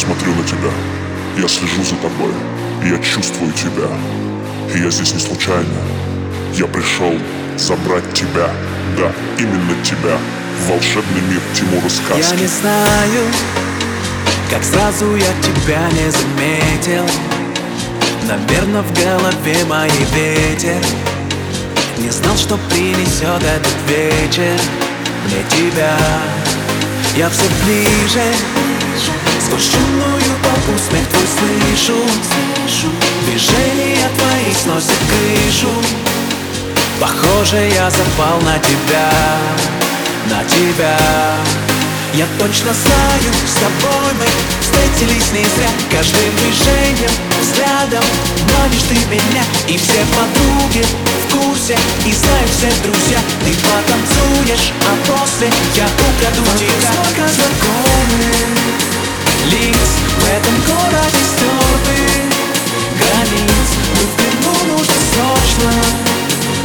смотрю на тебя, я слежу за тобой. Я чувствую тебя. И я здесь не случайно. Я пришел забрать тебя. Да, именно тебя. В волшебный мир Тимура сказки. Я не знаю, как сразу я тебя не заметил. Наверное, в голове моей ветер. Не знал, что принесет этот вечер Мне тебя. Я все ближе Шумную толпу смех твой слышу. Движения твои сносят крышу. Похоже, я запал на тебя На тебя. Я точно знаю, с тобой мы встретились не зря. Каждым движением, взглядом манишь ты меня. И все подруги в курсе и знают все друзья. Ты потанцуешь, а после я украду тебя. Сколько знакомых лиц в этом городе стертых границ Но в плену нужно срочно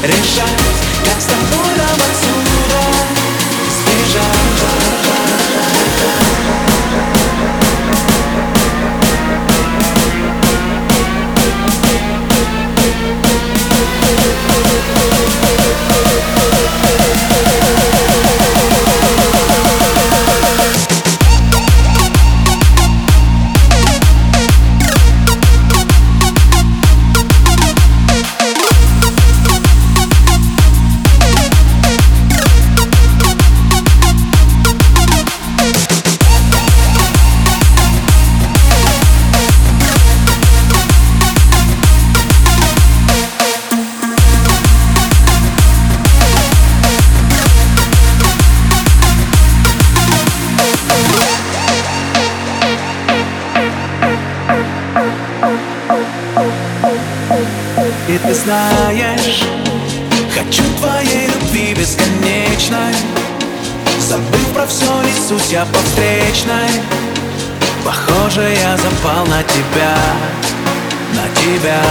решать. Как с тобой нам И ты знаешь, хочу твоей любви бесконечной. Забыв про все, несусь я по встречной. Похоже, я запал на тебя, на тебя.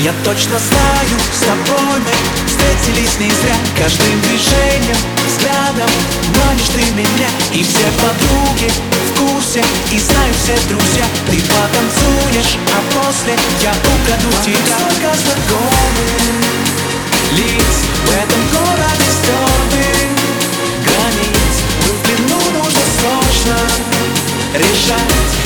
Я точно знаю, с тобой мы встретились не зря. Каждым движением, взглядом манишь ты меня. И все подруги в курсе и знают все друзья. Ты потанцуешь, после я украду тебя Сколько знакомых лиц в этом городе стертых границ Но в плену нужно срочно решать